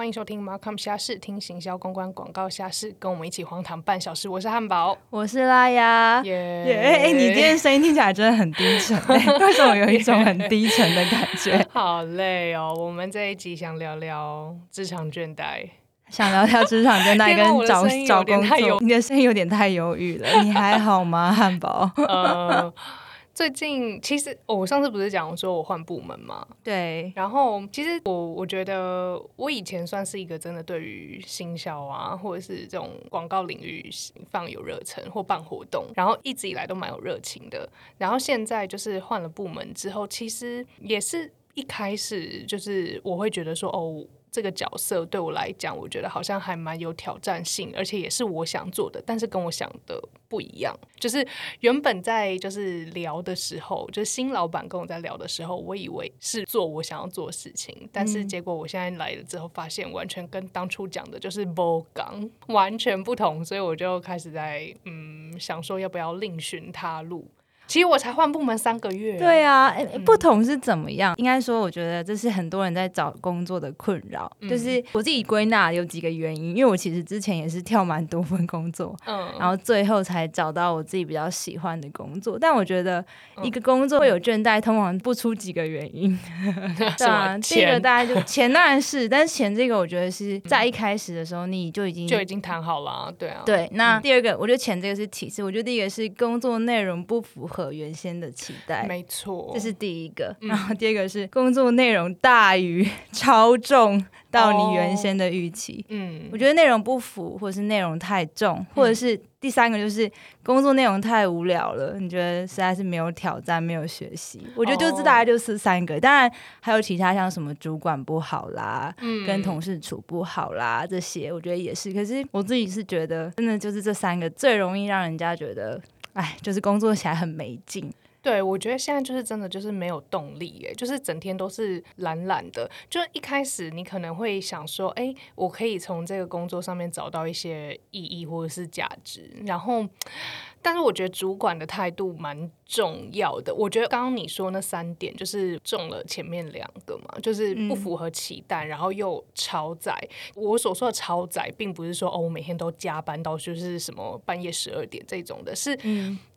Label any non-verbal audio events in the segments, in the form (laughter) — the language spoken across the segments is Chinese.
欢迎收听 Markham 虾事，听行销公关广告虾事，跟我们一起荒唐半小时。我是汉堡，我是拉雅。耶、耶！哎，你今天声音听起来真的很低沉，(laughs) 为什么有一种很低沉的感觉？(laughs) 好累哦。我们这一集想聊聊职场倦怠，想聊聊职场倦怠 (laughs) 跟找找工作。你的声音有点太忧郁了，你还好吗，汉堡？呃。最近其实我上次不是讲说我换部门嘛？对。然后其实我我觉得我以前算是一个真的对于行销啊，或者是这种广告领域放有热忱或办活动，然后一直以来都蛮有热情的。然后现在就是换了部门之后，其实也是一开始就是我会觉得说哦。这个角色对我来讲，我觉得好像还蛮有挑战性，而且也是我想做的，但是跟我想的不一样。就是原本在就是聊的时候，就是新老板跟我在聊的时候，我以为是做我想要做的事情，但是结果我现在来了之后，发现完全跟当初讲的就是不刚，完全不同，所以我就开始在嗯想说要不要另寻他路。其实我才换部门三个月。对啊，不同是怎么样？应该说，我觉得这是很多人在找工作的困扰。就是我自己归纳有几个原因，因为我其实之前也是跳蛮多份工作，嗯，然后最后才找到我自己比较喜欢的工作。但我觉得一个工作会有倦怠，通常不出几个原因。(laughs) (laughs) 对啊，第一个大家就 (laughs) 钱当然是，但是钱这个我觉得是在一开始的时候你就已经就已经谈好了。对啊，对。那第二个，我觉得钱这个是体制。我觉得第一个是工作内容不符合。和原先的期待，没错，这是第一个。然后第二个是工作内容大于 (laughs) 超重到你原先的预期。嗯，我觉得内容不符，或者是内容太重，或者是第三个就是工作内容太无聊了。你觉得实在是没有挑战，没有学习。我觉得就这大概就是三个。当然还有其他像什么主管不好啦，嗯，跟同事处不好啦，这些我觉得也是。可是我自己是觉得，真的就是这三个最容易让人家觉得。哎，就是工作起来很没劲。对，我觉得现在就是真的就是没有动力，哎，就是整天都是懒懒的。就一开始你可能会想说，哎，我可以从这个工作上面找到一些意义或者是价值，然后。但是我觉得主管的态度蛮重要的。我觉得刚刚你说那三点就是中了前面两个嘛，就是不符合期待，然后又超载。我所说的超载，并不是说哦，我每天都加班到就是什么半夜十二点这种的，是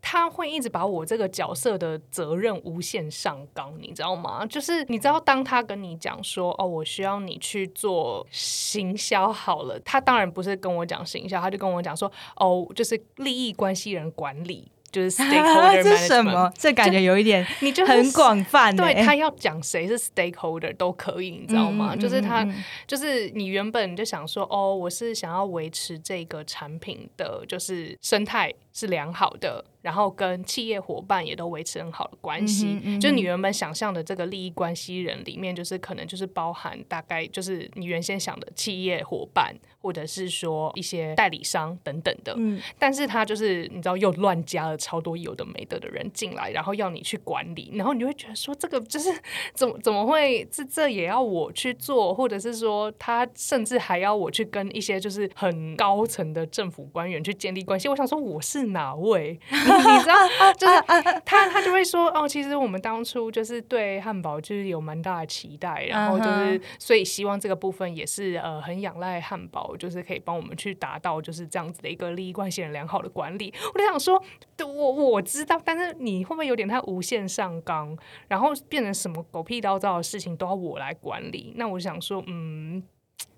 他会一直把我这个角色的责任无限上纲，你知道吗？就是你知道，当他跟你讲说哦，我需要你去做行销好了，他当然不是跟我讲行销，他就跟我讲说哦，就是利益关系人。管理就是 (laughs) stakeholder，这什么？这感觉有一点，(laughs) 你就很广泛。对他要讲谁是 stakeholder 都可以，你知道吗？就是他，就是你原本就想说，哦，我是想要维持这个产品的就是生态是良好的。然后跟企业伙伴也都维持很好的关系，就是你原本想象的这个利益关系人里面，就是可能就是包含大概就是你原先想的企业伙伴，或者是说一些代理商等等的。嗯，但是他就是你知道又乱加了超多有的没的的人进来，然后要你去管理，然后你会觉得说这个就是 (laughs) 怎么怎么会这这也要我去做，或者是说他甚至还要我去跟一些就是很高层的政府官员去建立关系。我想说我是哪位？(laughs) 你知道，就是他，他就会说哦，其实我们当初就是对汉堡就是有蛮大的期待，然后就是所以希望这个部分也是呃很仰赖汉堡，就是可以帮我们去达到就是这样子的一个利益关系人良好的管理。我就想说，我我知道，但是你会不会有点太无限上纲，然后变成什么狗屁叨叨的事情都要我来管理？那我想说，嗯，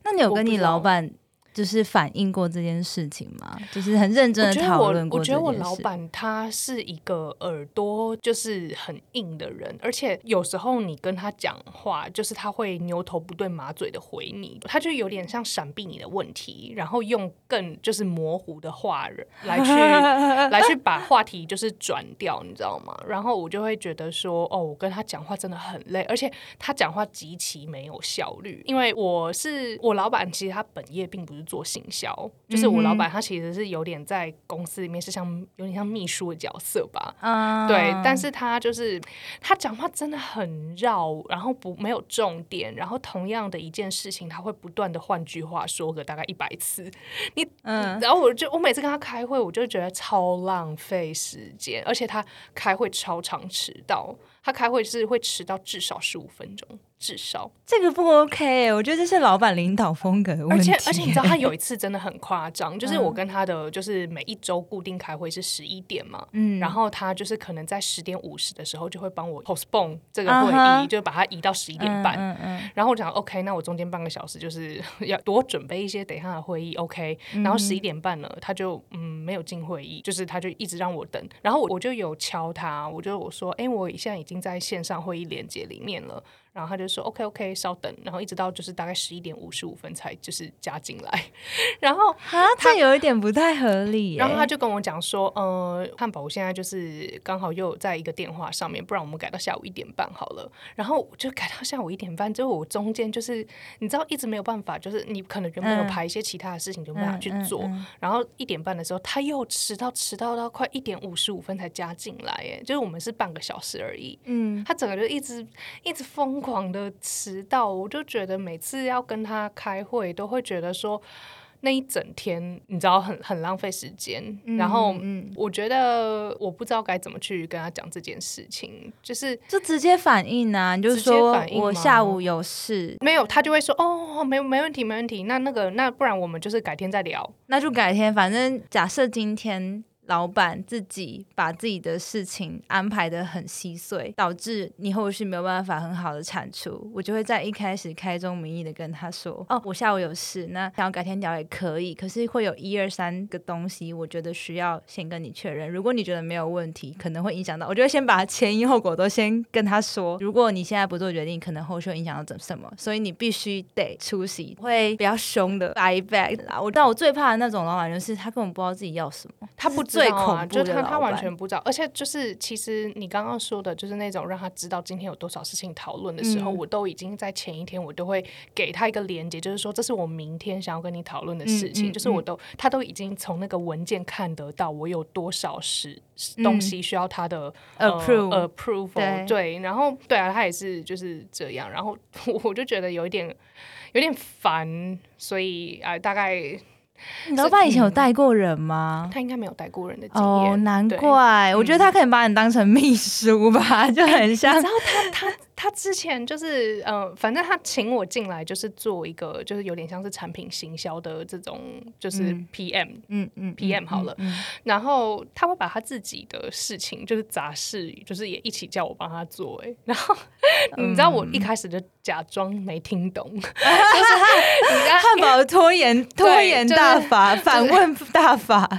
那你有跟你老板？就是反映过这件事情吗？就是很认真的讨论过。我觉得我老板他是一个耳朵就是很硬的人，而且有时候你跟他讲话，就是他会牛头不对马嘴的回你，他就有点像闪避你的问题，然后用更就是模糊的话来去 (laughs) 来去把话题就是转掉，你知道吗？然后我就会觉得说，哦，我跟他讲话真的很累，而且他讲话极其没有效率，因为我是我老板，其实他本业并不是。做行销，就是我老板，他其实是有点在公司里面是像有点像秘书的角色吧，对，但是他就是他讲话真的很绕，然后不没有重点，然后同样的一件事情，他会不断的换句话说个大概一百次，你嗯，然后我就我每次跟他开会，我就觉得超浪费时间，而且他开会超常迟到。他开会是会迟到至少十五分钟。至少这个不 OK，我觉得这是老板领导风格的问题。而且而且你知道他有一次真的很夸张，就是我跟他的就是每一周固定开会是十一点嘛，嗯，然后他就是可能在十点五十的时候就会帮我 postpone 这个会议，就把它移到十一点半。嗯嗯。然后我讲 OK，那我中间半个小时就是要多准备一些等一下的会议 OK。然后十一点半了，他就嗯没有进会议，就是他就一直让我等。然后我我就有敲他，我就我说哎，我现在已经在线上会议连接里面了。然后他就说 OK OK，稍等，然后一直到就是大概十一点五十五分才就是加进来，然后啊，他有一点不太合理。然后他就跟我讲说，呃，汉堡我现在就是刚好又在一个电话上面，不然我们改到下午一点半好了。然后就改到下午一点半，之后我中间就是你知道一直没有办法，就是你可能原本有排一些其他的事情就没法去做。然后一点半的时候他又迟到，迟到到快一点五十五分才加进来，哎，就是我们是半个小时而已。嗯，他整个就一直一直疯。狂的迟到，我就觉得每次要跟他开会，都会觉得说那一整天你知道很很浪费时间。然后，我觉得我不知道该怎么去跟他讲这件事情，就是就直接反应啊，你就说我下午有事，没有他就会说哦，没没问题，没问题。那那个那不然我们就是改天再聊，那就改天。反正假设今天。老板自己把自己的事情安排的很细碎，导致你后续没有办法很好的产出。我就会在一开始开宗明义的跟他说：“哦，我下午有事，那想要改天聊也可以，可是会有一二三个东西，我觉得需要先跟你确认。如果你觉得没有问题，可能会影响到，我就先把前因后果都先跟他说。如果你现在不做决定，可能后续会影响到怎什么，所以你必须得出席，会比较凶的 buy back 啦。我但我最怕的那种老板就是他根本不知道自己要什么，他不。最恐怖就他他完全不知道，而且就是其实你刚刚说的，就是那种让他知道今天有多少事情讨论的时候，我都已经在前一天我都会给他一个连接，就是说这是我明天想要跟你讨论的事情，就是我都他都已经从那个文件看得到我有多少是东西需要他的 approve approval，对，然后对啊，他也是就是这样，然后 (laughs) 我就觉得有一点有点烦，所以啊，大概。你老板以前有带过人吗？他应该没有带过人的经验。哦，难怪，我觉得他可能把你当成秘书吧，(laughs) 就很像。然后他他。他之前就是，嗯，反正他请我进来就是做一个，就是有点像是产品行销的这种，就是 PM，嗯嗯，PM 好了。然后他会把他自己的事情，就是杂事，就是也一起叫我帮他做。哎，然后你知道我一开始就假装没听懂，(laughs) 就是 (laughs) 汉堡拖延 (laughs) 拖延大法，反问大法。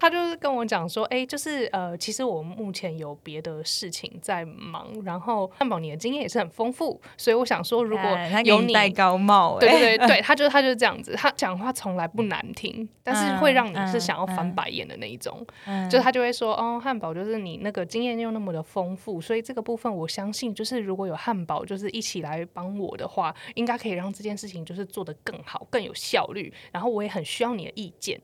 他就是跟我讲说，哎，就是呃，其实我目前有别的事情在忙，然后汉堡你的经验。也是很丰富，所以我想说，如果有你戴高帽，对对对，他就是他就是这样子，他讲话从来不难听，(laughs) 但是会让你是想要翻白眼的那一种，就他就会说，哦，汉堡就是你那个经验又那么的丰富，所以这个部分我相信，就是如果有汉堡就是一起来帮我的话，应该可以让这件事情就是做得更好、更有效率，然后我也很需要你的意见。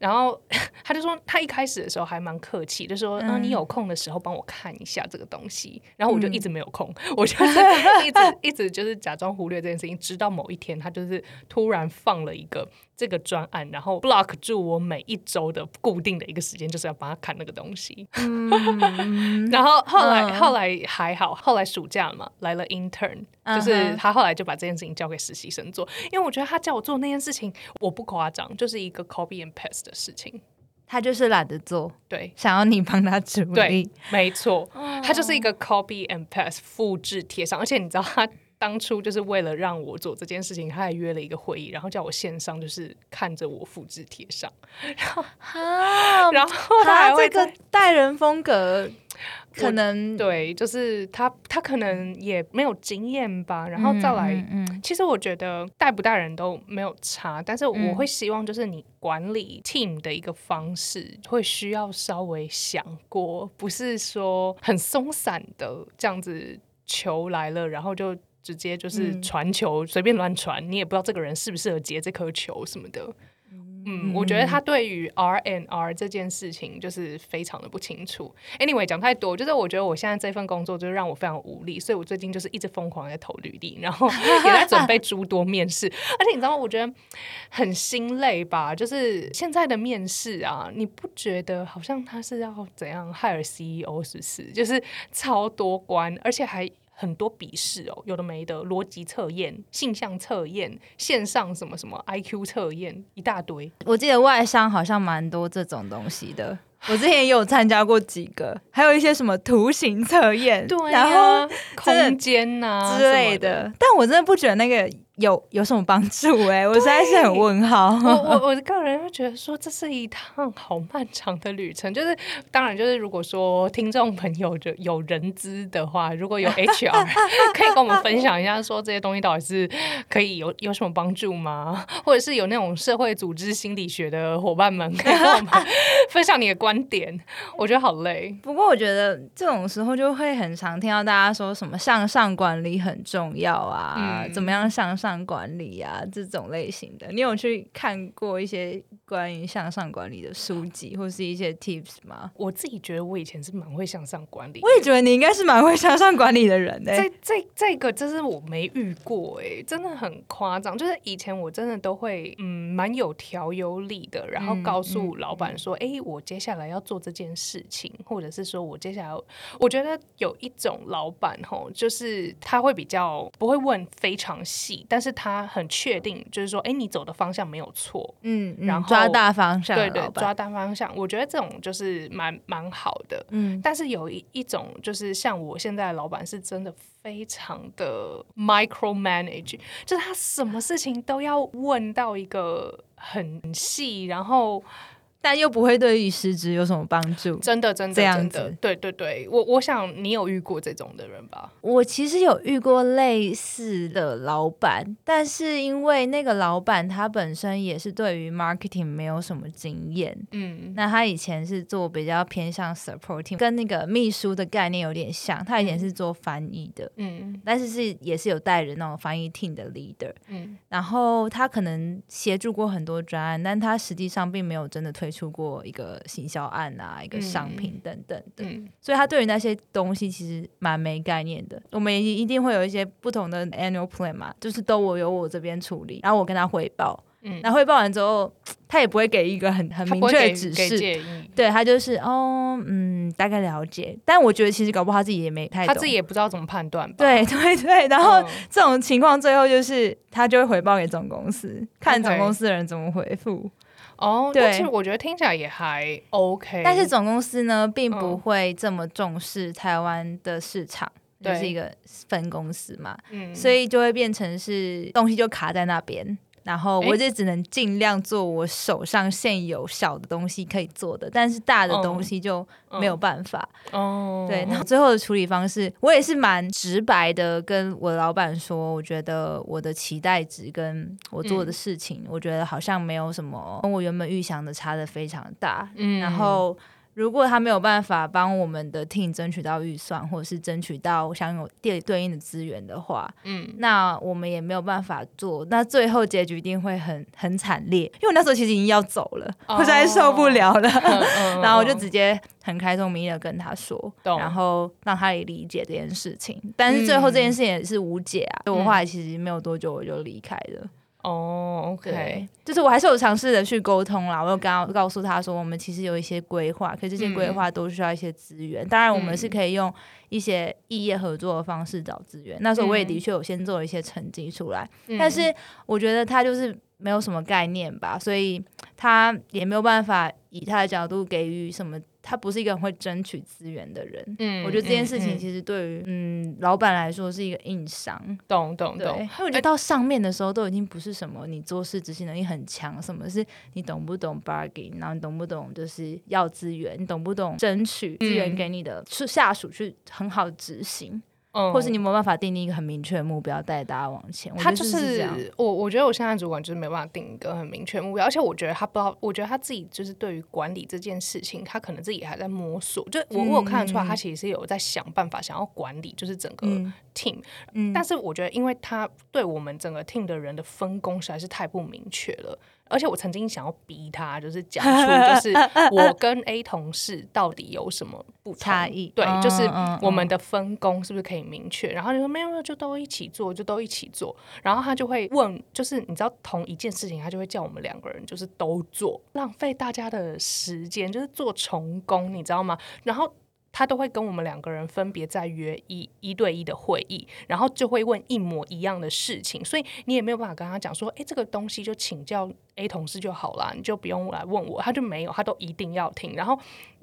然后他就说，他一开始的时候还蛮客气，就说：“嗯，你有空的时候帮我看一下这个东西。”然后我就一直没有空，(laughs) 我就是 (laughs) 一直一直就是假装忽略这件事情，直到某一天，他就是突然放了一个。这个专案，然后 block 住我每一周的固定的一个时间，就是要帮他看那个东西。(laughs) 然后后来后来还好，后来暑假嘛，来了 intern，就是他后来就把这件事情交给实习生做，因为我觉得他叫我做那件事情，我不夸张，就是一个 copy and paste 的事情，他就是懒得做，对，想要你帮他处理，没错，他就是一个 copy and paste 复制贴上，而且你知道他。当初就是为了让我做这件事情，他还约了一个会议，然后叫我线上就是看着我复制贴上，(laughs) 然后，然后他这个带人风格，可能对，就是他他可能也没有经验吧，然后再来，嗯，其实我觉得带不带人都没有差，但是我会希望就是你管理 team 的一个方式会需要稍微想过，不是说很松散的这样子球来了，然后就。直接就是传球，随便乱传，你也不知道这个人适不适合接这颗球什么的。嗯，我觉得他对于 R N R 这件事情就是非常的不清楚。Anyway，讲太多，就是我觉得我现在这份工作就是让我非常无力，所以我最近就是一直疯狂在投履历，然后也在准备诸多面试。(laughs) 而且你知道吗？我觉得很心累吧？就是现在的面试啊，你不觉得好像他是要怎样害尔 CEO 是不是？就是超多关，而且还。很多笔试哦，有的没的，逻辑测验、性向测验、线上什么什么 I Q 测验，一大堆。我记得外商好像蛮多这种东西的，我之前也有参加过几个，还有一些什么图形测验，对，然后空间呐之类的。但我真的不觉得那个。有有什么帮助？哎，(laughs) 我实在是很问号。我我我个人会觉得说，这是一趟好漫长的旅程。就是当然，就是如果说听众朋友就有人资的话，(laughs) 如果有 HR 可以跟我们分享一下，说这些东西到底是可以有 (laughs) 有什么帮助吗？或者是有那种社会组织心理学的伙伴们可以跟我们分享你的观点？我觉得好累。不过我觉得这种时候就会很常听到大家说什么向上管理很重要啊，怎么样向上。管理啊，这种类型的，你有去看过一些关于向上管理的书籍或是一些 tips 吗？我自己觉得我以前是蛮会向上管理，我也觉得你应该是蛮会向上管理的人呢。这这这个真是我没遇过哎，真的很夸张。就是以前我真的都会嗯蛮有条有理的，然后告诉老板说，哎，我接下来要做这件事情，或者是说我接下来，我觉得有一种老板吼，就是他会比较不会问非常细，但是他很确定，就是说，哎，你走的方向没有错，嗯，然后抓大方向，对对，抓大方向，我觉得这种就是蛮蛮好的，嗯。但是有一一种，就是像我现在的老板，是真的非常的 micro manage，就是他什么事情都要问到一个很细，然后。但又不会对于失职有什么帮助，真的，真的，这样子，对对对，我我想你有遇过这种的人吧？我其实有遇过类似的老板，但是因为那个老板他本身也是对于 marketing 没有什么经验，嗯，那他以前是做比较偏向 supporting，跟那个秘书的概念有点像，他以前是做翻译的，嗯，但是是也是有带人那种翻译 team 的 leader，嗯，然后他可能协助过很多专案，但他实际上并没有真的推。出过一个行销案啊，一个商品等等的，所以他对于那些东西其实蛮没概念的。我们也一定会有一些不同的 annual plan 嘛，就是都我由我这边处理，然后我跟他汇报。嗯，那汇报完之后，(tsk) 他也不会给一个很很明确的指示，对他就是哦，嗯，大概了解。但我觉得其实搞不好他自己也没太，他自己也不知道怎么判断。对 (laughs) 对对，然后这种情况最后就是他就会回报给总公司，看总公司的人怎么回复。哦，对，其实我觉得听起来也还 OK，但是总公司呢，并不会这么重视台湾的市场，就是一个分公司嘛，嗯，所以就会变成是东西就卡在那边。然后我就只能尽量做我手上现有小的东西可以做的，但是大的东西就没有办法。哦，对，那最后的处理方式，我也是蛮直白的跟我的老板说，我觉得我的期待值跟我做的事情，我觉得好像没有什么跟我原本预想的差的非常大。嗯，然后。如果他没有办法帮我们的 team 争取到预算，或者是争取到享有对对应的资源的话，嗯，那我们也没有办法做。那最后结局一定会很很惨烈，因为我那时候其实已经要走了，我实在受不了了。(laughs) 然后我就直接很开宗明义的跟他说，然后让他也理解这件事情。但是最后这件事情也是无解啊，所以我后来其实没有多久我就离开了。哦，OK，就是我还是有尝试的去沟通啦。我有刚告诉他说，我们其实有一些规划，可这些规划都需要一些资源。当然，我们是可以用一些异业合作的方式找资源。那时候我也的确有先做一些成绩出来，但是我觉得他就是没有什么概念吧，所以他也没有办法以他的角度给予什么。他不是一个很会争取资源的人，嗯，我觉得这件事情其实对于嗯老板来说是一个硬伤，懂懂懂。因为我觉得到上面的时候都已经不是什么你做事执行能力很强，什么是你懂不懂 bargain，然后你懂不懂就是要资源，你懂不懂争取资源给你的是下属去很好执行。嗯，或是你没有办法定立一个很明确的目标带大家往前。他就是我，我觉得我现在主管就是没办法定一个很明确目标，而且我觉得他不知道，我觉得他自己就是对于管理这件事情，他可能自己还在摸索。就我我有看得出来，他其实是有在想办法想要管理，就是整个 team。嗯，但是我觉得，因为他对我们整个 team 的人的分工实在是太不明确了。而且我曾经想要逼他，就是讲出就是 (laughs) 我跟 A 同事到底有什么不差异，对，就是我们的分工是不是可以明确？然后就说没有没有，就都一起做，就都一起做。然后他就会问，就是你知道同一件事情，他就会叫我们两个人就是都做，浪费大家的时间，就是做重工，你知道吗？然后。他都会跟我们两个人分别再约一一对一的会议，然后就会问一模一样的事情，所以你也没有办法跟他讲说，哎，这个东西就请教 A 同事就好了，你就不用来问我。他就没有，他都一定要听，然后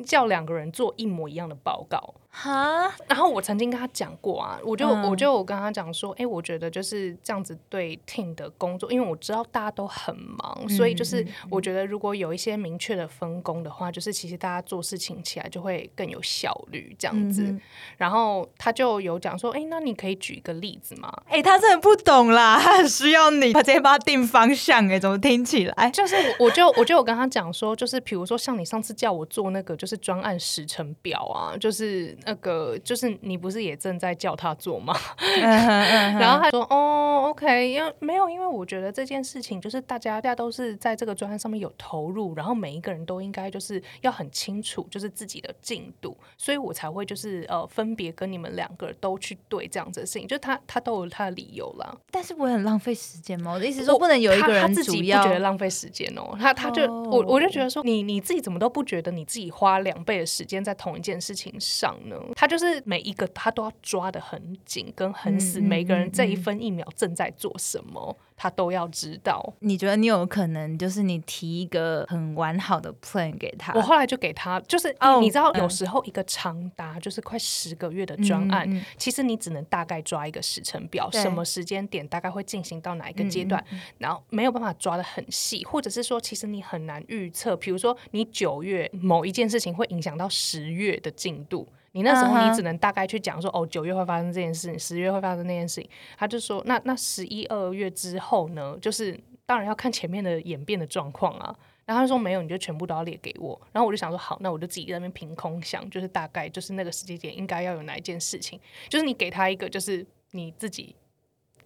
叫两个人做一模一样的报告。哈，然后我曾经跟他讲过啊，我就我就跟他讲说，哎，我觉得就是这样子对 team 的工作，因为我知道大家都很忙，所以就是我觉得如果有一些明确的分工的话，就是其实大家做事情起来就会更有效率这样子。然后他就有讲说，哎，那你可以举一个例子吗？哎，他真的不懂啦，他很需要你，他直接帮他定方向，哎，怎么听起来？(laughs) 就是我我就我就有跟他讲说，就是比如说像你上次叫我做那个就是专案时程表啊，就是。那个就是你不是也正在叫他做吗？(laughs) 然后他说哦，OK，因为没有，因为我觉得这件事情就是大家大家都是在这个专案上面有投入，然后每一个人都应该就是要很清楚就是自己的进度，所以我才会就是呃分别跟你们两个都去对这样子的事情，就他他都有他的理由啦。但是不会很浪费时间吗？我的意思说不能有一个人自己不觉得浪费时间哦，他他就我我就觉得说你你自己怎么都不觉得你自己花两倍的时间在同一件事情上呢？他就是每一个他都要抓的很紧跟很死，每个人这一分一秒正在做什么。他都要知道。你觉得你有可能就是你提一个很完好的 plan 给他？我后来就给他，就是你知道，有时候一个长达就是快十个月的专案，其实你只能大概抓一个时程表，什么时间点大概会进行到哪一个阶段，然后没有办法抓的很细，或者是说，其实你很难预测，比如说你九月某一件事情会影响到十月的进度。你那时候你只能大概去讲说哦九月会发生这件事情，十月会发生那件事情。他就说那那十一二月之后呢，就是当然要看前面的演变的状况啊。然后他说没有，你就全部都要列给我。然后我就想说好，那我就自己在那边凭空想，就是大概就是那个时间点应该要有哪一件事情，就是你给他一个就是你自己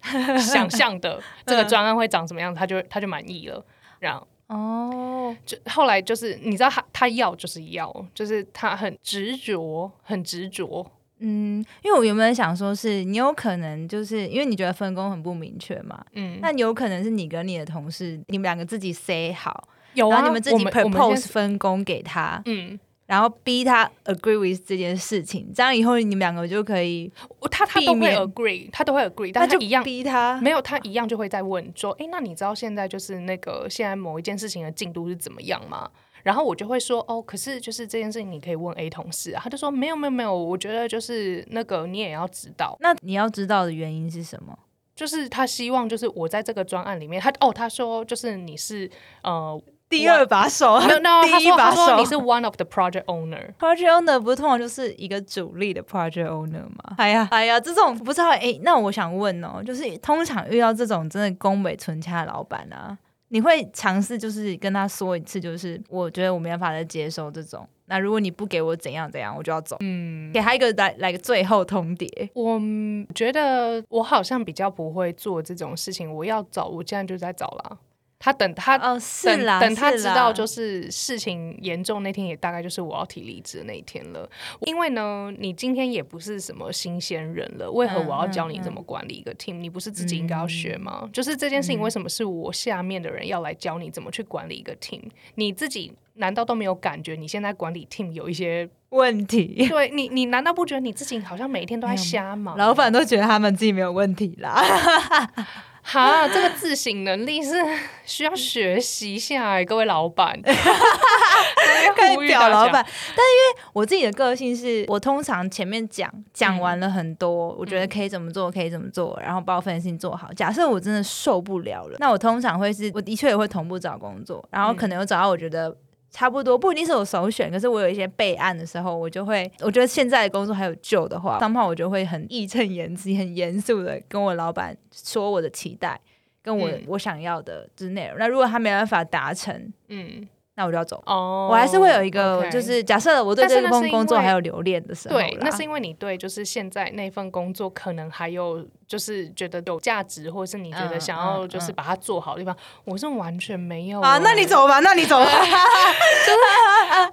(laughs) 想象的 (laughs) 这个专案会长什么样子，他就他就满意了。然后。哦，就后来就是你知道他他要就是要，就是他很执着，很执着。嗯，因为我原本想说是你有可能就是因为你觉得分工很不明确嘛，嗯，那有可能是你跟你的同事你们两个自己 say 好，有啊，你们自己 propose 分工给他，嗯。然后逼他 agree with 这件事情，这样以后你们两个就可以，他他都会 agree，他都会 agree，但就一样逼他，没有他一样就会在问说，哎，那你知道现在就是那个现在某一件事情的进度是怎么样吗？然后我就会说，哦，可是就是这件事情你可以问 A 同事啊，他就说没有没有没有，我觉得就是那个你也要知道，那你要知道的原因是什么？就是他希望就是我在这个专案里面，他哦他说就是你是呃。第二把手，第一把手，你是 one of the project owner。project owner 不是通常就是一个主力的 project owner 吗？哎呀，哎呀，这种不知道哎。那我想问哦，就是通常遇到这种真的宫北纯掐的老板啊，你会尝试就是跟他说一次，就是我觉得我没办法再接受这种。那如果你不给我怎样怎样，我就要走。嗯，给他一个来来个最后通牒。我觉得我好像比较不会做这种事情。我要找，我现在就在找了。他等他等等他知道就是事情严重那天也大概就是我要提离职的那一天了，因为呢你今天也不是什么新鲜人了，为何我要教你怎么管理一个 team？你不是自己应该要学吗？就是这件事情为什么是我下面的人要来教你怎么去管理一个 team？你自己难道都没有感觉你现在管理 team 有一些问题？对你你难道不觉得你自己好像每一天都在瞎忙？老板都觉得他们自己没有问题啦。哈，这个自省能力是 (laughs) 需要学习一下，各位老板。(laughs) 可以表老板，但是因为我自己的个性是，我通常前面讲讲完了很多，我觉得可以怎么做，可以怎么做，然后把我分的事情做好。假设我真的受不了了，那我通常会是，我的确也会同步找工作，然后可能有找到我觉得。差不多不一定是我首选，可是我有一些备案的时候，我就会，我觉得现在的工作还有救的话，当炮我就会很义正言辞、很严肃的跟我老板说我的期待，跟我我想要的之内容。那如果他没办法达成，嗯。那我就要走哦，我还是会有一个，就是假设我对这份工作还有留恋的时候，对，那是因为你对就是现在那份工作可能还有就是觉得有价值，或者是你觉得想要就是把它做好的地方，我是完全没有啊。那你走吧，那你走吧。(laughs)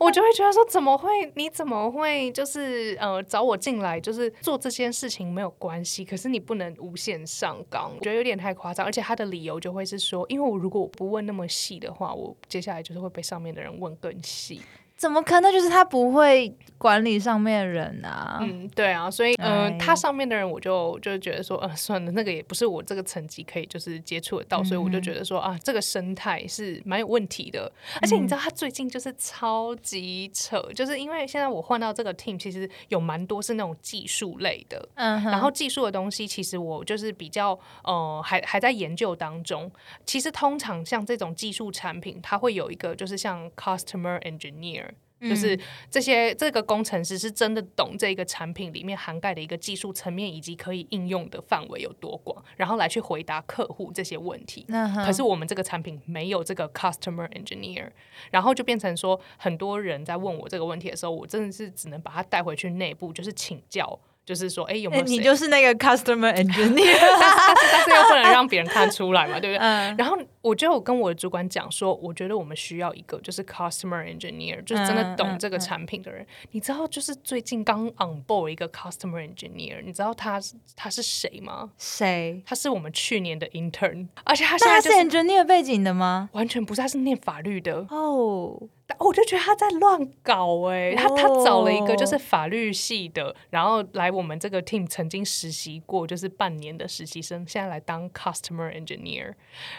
我就会觉得说，怎么会？你怎么会？就是呃，找我进来就是做这件事情没有关系，可是你不能无限上纲，我觉得有点太夸张。而且他的理由就会是说，因为我如果我不问那么细的话，我接下来就是会被上面的人问更细。怎么可能？就是他不会管理上面的人啊。嗯，对啊，所以呃，他上面的人我就就觉得说，呃，算了，那个也不是我这个层级可以就是接触得到，所以我就觉得说啊，这个生态是蛮有问题的。而且你知道，他最近就是超级扯，就是因为现在我换到这个 team，其实有蛮多是那种技术类的，嗯，然后技术的东西其实我就是比较呃，还还在研究当中。其实通常像这种技术产品，它会有一个就是像 customer engineer。就是这些这个工程师是真的懂这个产品里面涵盖的一个技术层面以及可以应用的范围有多广，然后来去回答客户这些问题。可是我们这个产品没有这个 customer engineer，然后就变成说很多人在问我这个问题的时候，我真的是只能把他带回去内部，就是请教。就是说，哎，有没有？你就是那个 customer engineer，(laughs) 但是但是又不能让别人看出来嘛，对不对？然后我就跟我的主管讲说，我觉得我们需要一个就是 customer engineer，就是真的懂这个产品的人。你知道，就是最近刚 on board 一个 customer engineer，你知道他他是谁吗？谁？他是我们去年的 intern，而且他现在是 engineer 背景的吗？完全不是，他是念法律的哦。我就觉得他在乱搞哎，他他找了一个就是法律系的，然后来我们这个 team 曾经实习过，就是半年的实习生，现在来当 customer engineer。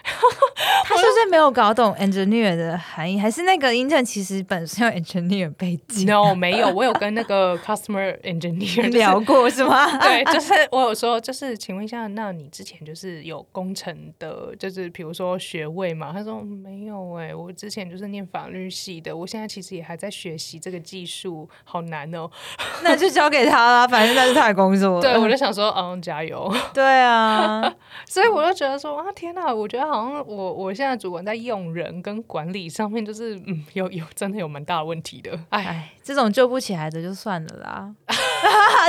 (laughs) 他是不是没有搞懂 engineer 的含义？还是那个 intern 其实本身有 engineer 背景？No，没有，我有跟那个 customer engineer 聊过是吗？(laughs) 对，就是我有说，就是请问一下，那你之前就是有工程的，就是比如说学位嘛？他说没有哎，我之前就是念法律系。的，我现在其实也还在学习这个技术，好难哦。(laughs) 那就交给他啦，反正那是他的工作。对，我就想说，嗯，加油。(laughs) 对啊，(laughs) 所以我就觉得说，啊，天哪，我觉得好像我我现在主管在用人跟管理上面，就是嗯，有有真的有蛮大的问题的。哎，这种救不起来的就算了啦。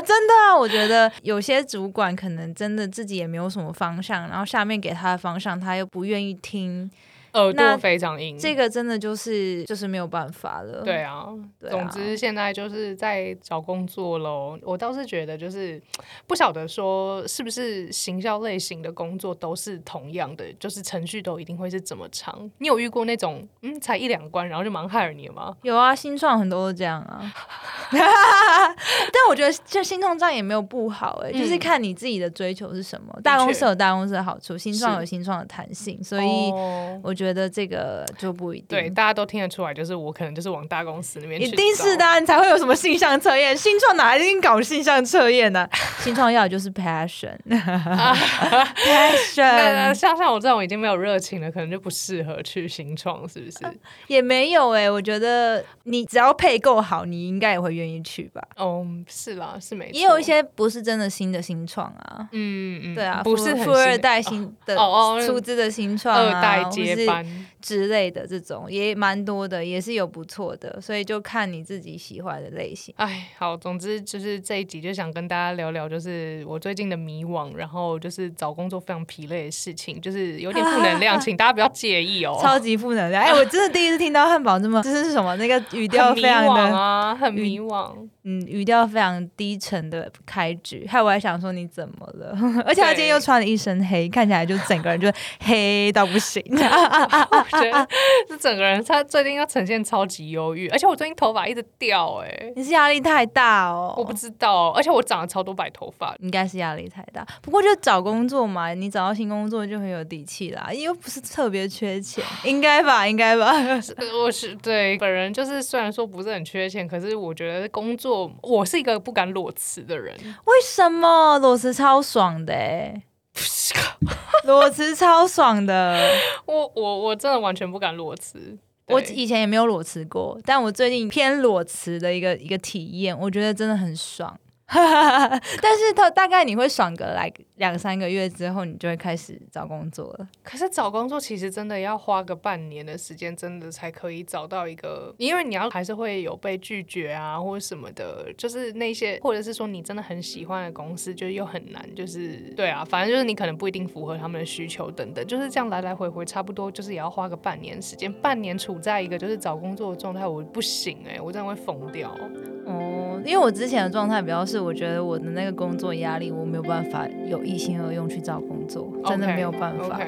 真的，我觉得有些主管可能真的自己也没有什么方向，然后下面给他的方向，他又不愿意听。耳朵非常硬，这个真的就是就是没有办法了。对啊，总之现在就是在找工作喽。我倒是觉得就是不晓得说是不是行销类型的工作都是同样的，就是程序都一定会是怎么长。你有遇过那种嗯才一两关然后就蛮害了你吗？有啊，新创很多都这样啊。(laughs) 但我觉得这新创这样也没有不好哎，就是看你自己的追求是什么。大公司有大公司的好处，新创有新创的弹性，所以我。觉得这个就不一定，对，大家都听得出来，就是我可能就是往大公司里面一定是的，你才会有什么性向测验，新创哪一定搞性向测验呢？(laughs) 新创要的就是 passion，passion。(laughs) 像像我这种已经没有热情了，可能就不适合去新创，是不是？也没有哎，我觉得你只要配够好，你应该也会愿意去吧？哦，是啦，是没错。也有一些不是真的新的新创啊，嗯嗯，对啊，不是富二代新的哦哦，出资的新创二代接班。之类的这种也蛮多的，也是有不错的，所以就看你自己喜欢的类型。哎，好，总之就是这一集就想跟大家聊聊，就是我最近的迷惘，然后就是找工作非常疲累的事情，就是有点负能量，(laughs) 请大家不要介意哦。超级负能量！哎，我真的第一次听到汉堡这么，这是什么？那个语调非常的啊，很迷惘。嗯，语调非常低沉的开局，害我还想说你怎么了？(laughs) 而且他今天又穿了一身黑，看起来就整个人就黑到不行。(laughs) 我觉得这整个人他最近要呈现超级忧郁，而且我最近头发一直掉，哎，你是压力太大哦？我不知道，而且我长了超多白头发，应该是压力太大。不过就找工作嘛，你找到新工作就很有底气啦，又不是特别缺钱，应该吧？应该吧？(laughs) 我是对本人就是虽然说不是很缺钱，可是我觉得工作。我是一个不敢裸辞的人，为什么裸辞超爽的？(laughs) 裸辞超爽的，我我我真的完全不敢裸辞。我以前也没有裸辞过，但我最近偏裸辞的一个一个体验，我觉得真的很爽。(laughs) 但是他大概你会爽个来两三个月之后，你就会开始找工作了。可是找工作其实真的要花个半年的时间，真的才可以找到一个，因为你要还是会有被拒绝啊，或者什么的，就是那些，或者是说你真的很喜欢的公司，就又很难，就是对啊，反正就是你可能不一定符合他们的需求等等，就是这样来来回回，差不多就是也要花个半年时间，半年处在一个就是找工作的状态，我不行哎，我真的会疯掉。哦，因为我之前的状态比较是，我觉得我的那个工作压力，我没有办法有一心二用去找工作，真的没有办法。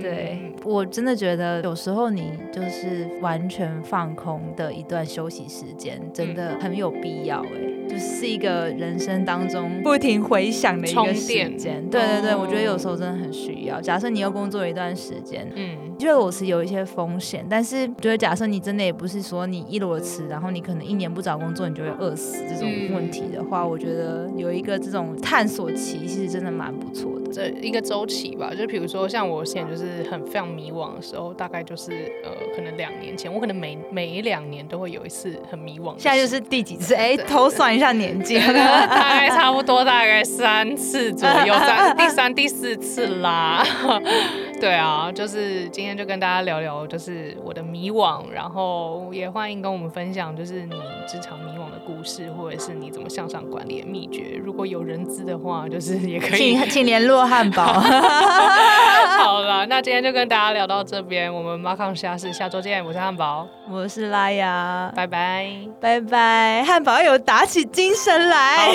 对，我真的觉得有时候你就是完全放空的一段休息时间，真的很有必要哎。就是一个人生当中不停回想的一个时间，对对对，我觉得有时候真的很需要。假设你又工作一段时间，嗯，觉得我是有一些风险，但是觉得假设你真的也不是说你一裸辞，然后你可能一年不找工作你就会饿死这种问题的话，我觉得有一个这种探索期其实真的蛮不错的。这一个周期吧，就比如说像我现在就是很非常迷惘的时候，大概就是呃，可能两年前，我可能每每两年都会有一次很迷惘。现在就是第几次？哎，偷算一下年纪，(laughs) 大概差不多大概三次左右，三 (laughs) 第三第四次啦。(laughs) 对啊，就是今天就跟大家聊聊，就是我的迷惘，然后也欢迎跟我们分享，就是你职场迷惘的故事，或者是你怎么向上管理的秘诀。如果有人资的话，(laughs) 就是也可以，请 (laughs) 请联络汉堡。(laughs) 好了，那今天就跟大家聊到这边，我们马康下是下周见。我是汉堡，我是拉雅，拜拜，拜拜。汉堡有打起精神来，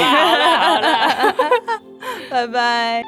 拜拜。